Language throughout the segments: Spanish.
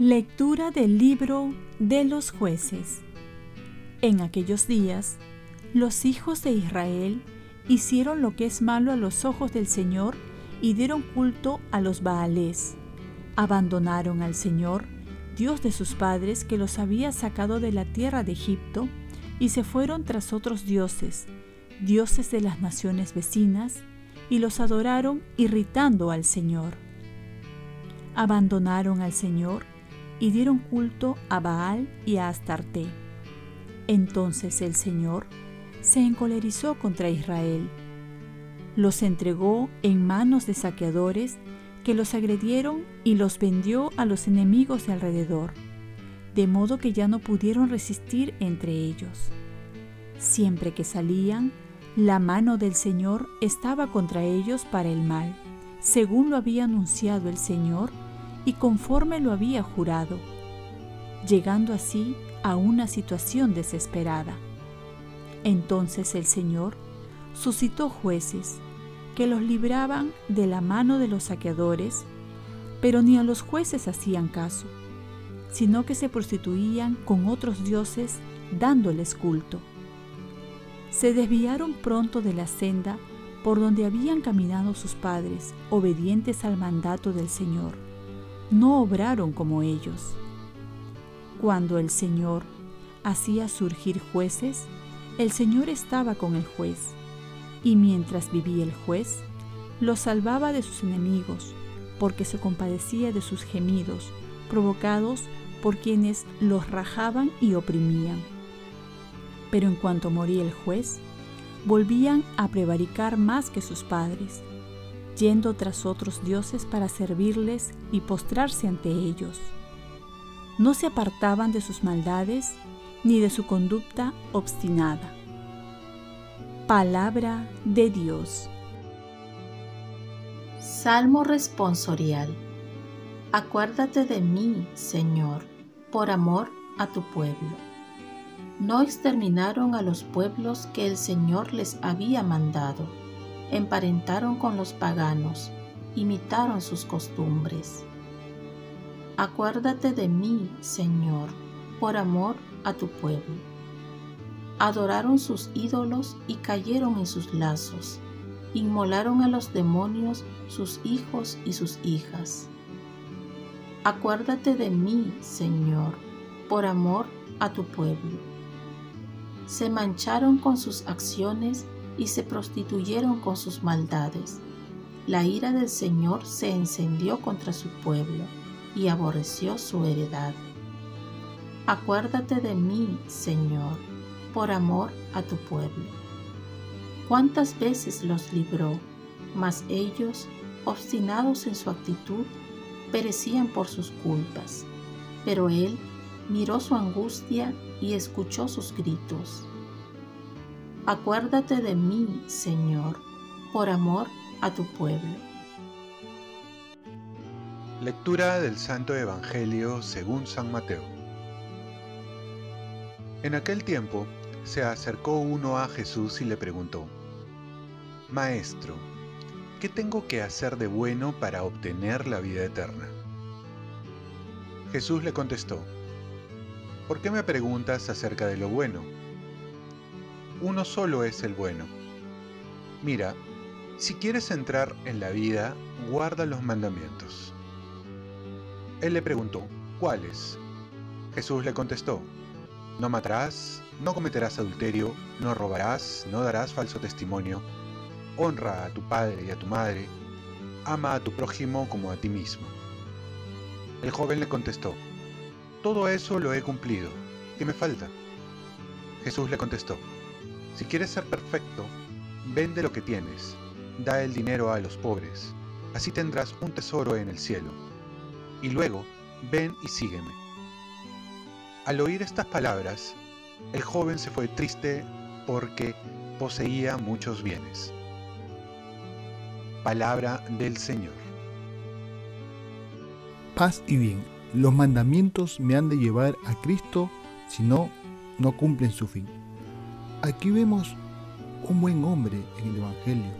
Lectura del libro de los jueces. En aquellos días, los hijos de Israel hicieron lo que es malo a los ojos del Señor y dieron culto a los Baales. Abandonaron al Señor, Dios de sus padres, que los había sacado de la tierra de Egipto, y se fueron tras otros dioses, dioses de las naciones vecinas, y los adoraron irritando al Señor. Abandonaron al Señor y dieron culto a Baal y a Astarte. Entonces el Señor se encolerizó contra Israel. Los entregó en manos de saqueadores que los agredieron y los vendió a los enemigos de alrededor, de modo que ya no pudieron resistir entre ellos. Siempre que salían, la mano del Señor estaba contra ellos para el mal, según lo había anunciado el Señor y conforme lo había jurado, llegando así a una situación desesperada. Entonces el Señor suscitó jueces que los libraban de la mano de los saqueadores, pero ni a los jueces hacían caso, sino que se prostituían con otros dioses dándoles culto. Se desviaron pronto de la senda por donde habían caminado sus padres, obedientes al mandato del Señor no obraron como ellos. Cuando el Señor hacía surgir jueces, el Señor estaba con el juez, y mientras vivía el juez, los salvaba de sus enemigos, porque se compadecía de sus gemidos, provocados por quienes los rajaban y oprimían. Pero en cuanto moría el juez, volvían a prevaricar más que sus padres, yendo tras otros dioses para servirles y postrarse ante ellos. No se apartaban de sus maldades ni de su conducta obstinada. Palabra de Dios. Salmo responsorial. Acuérdate de mí, Señor, por amor a tu pueblo. No exterminaron a los pueblos que el Señor les había mandado emparentaron con los paganos, imitaron sus costumbres. Acuérdate de mí, Señor, por amor a tu pueblo. Adoraron sus ídolos y cayeron en sus lazos. Inmolaron a los demonios sus hijos y sus hijas. Acuérdate de mí, Señor, por amor a tu pueblo. Se mancharon con sus acciones y se prostituyeron con sus maldades. La ira del Señor se encendió contra su pueblo y aborreció su heredad. Acuérdate de mí, Señor, por amor a tu pueblo. Cuántas veces los libró, mas ellos, obstinados en su actitud, perecían por sus culpas. Pero Él miró su angustia y escuchó sus gritos Acuérdate de mí, Señor, por amor a tu pueblo. Lectura del Santo Evangelio según San Mateo. En aquel tiempo se acercó uno a Jesús y le preguntó, Maestro, ¿qué tengo que hacer de bueno para obtener la vida eterna? Jesús le contestó, ¿por qué me preguntas acerca de lo bueno? uno solo es el bueno. Mira, si quieres entrar en la vida, guarda los mandamientos. Él le preguntó, ¿cuáles? Jesús le contestó, no matarás, no cometerás adulterio, no robarás, no darás falso testimonio, honra a tu padre y a tu madre, ama a tu prójimo como a ti mismo. El joven le contestó, todo eso lo he cumplido, ¿qué me falta? Jesús le contestó, si quieres ser perfecto, vende lo que tienes, da el dinero a los pobres, así tendrás un tesoro en el cielo. Y luego, ven y sígueme. Al oír estas palabras, el joven se fue triste porque poseía muchos bienes. Palabra del Señor. Paz y bien. los mandamientos me han de llevar a Cristo, si no, no cumplen su fin. Aquí vemos un buen hombre en el Evangelio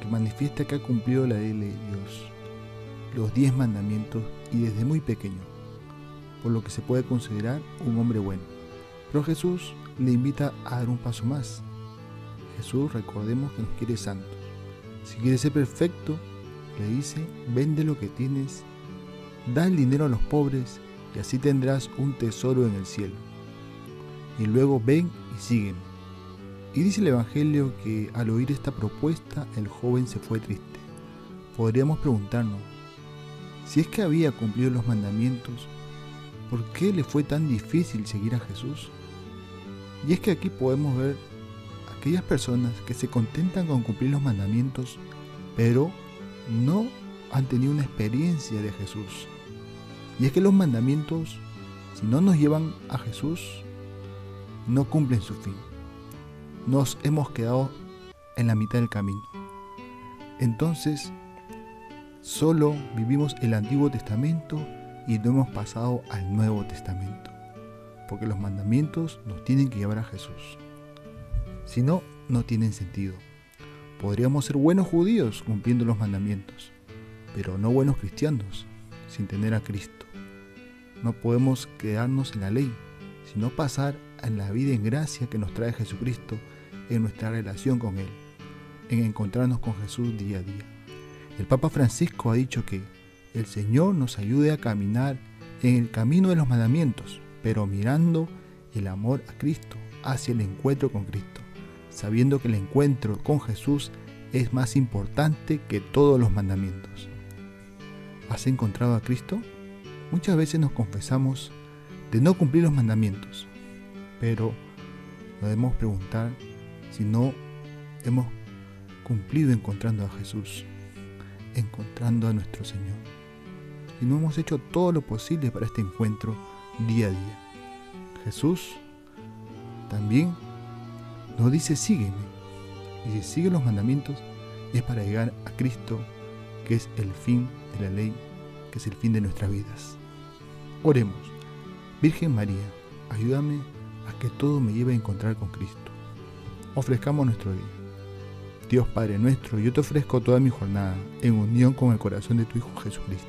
que manifiesta que ha cumplido la ley de Dios, los diez mandamientos y desde muy pequeño, lo que se puede considerar un hombre bueno. Pero Jesús le invita a dar un paso más. Jesús, recordemos que nos quiere santos. Si quieres ser perfecto, le dice, vende lo que tienes, da el dinero a los pobres y así tendrás un tesoro en el cielo. Y luego ven y sígueme. Y dice el Evangelio que al oír esta propuesta el joven se fue triste. Podríamos preguntarnos, si es que había cumplido los mandamientos, ¿por qué le fue tan difícil seguir a Jesús? Y es que aquí podemos ver aquellas personas que se contentan con cumplir los mandamientos, pero no han tenido una experiencia de Jesús. Y es que los mandamientos, si no nos llevan a Jesús, no cumplen su fin. Nos hemos quedado en la mitad del camino. Entonces, solo vivimos el Antiguo Testamento y no hemos pasado al Nuevo Testamento. Porque los mandamientos nos tienen que llevar a Jesús. Si no, no tienen sentido. Podríamos ser buenos judíos cumpliendo los mandamientos, pero no buenos cristianos sin tener a Cristo. No podemos quedarnos en la ley, sino pasar a la vida en gracia que nos trae Jesucristo en nuestra relación con Él, en encontrarnos con Jesús día a día. El Papa Francisco ha dicho que el Señor nos ayude a caminar en el camino de los mandamientos, pero mirando el amor a Cristo, hacia el encuentro con Cristo sabiendo que el encuentro con Jesús es más importante que todos los mandamientos. ¿Has encontrado a Cristo? Muchas veces nos confesamos de no cumplir los mandamientos, pero debemos preguntar si no hemos cumplido encontrando a Jesús, encontrando a nuestro Señor. Y no hemos hecho todo lo posible para este encuentro día a día. Jesús también nos dice sígueme. Y si sigue los mandamientos es para llegar a Cristo, que es el fin de la ley, que es el fin de nuestras vidas. Oremos. Virgen María, ayúdame a que todo me lleve a encontrar con Cristo. Ofrezcamos nuestro día. Dios Padre nuestro, yo te ofrezco toda mi jornada en unión con el corazón de tu Hijo Jesucristo,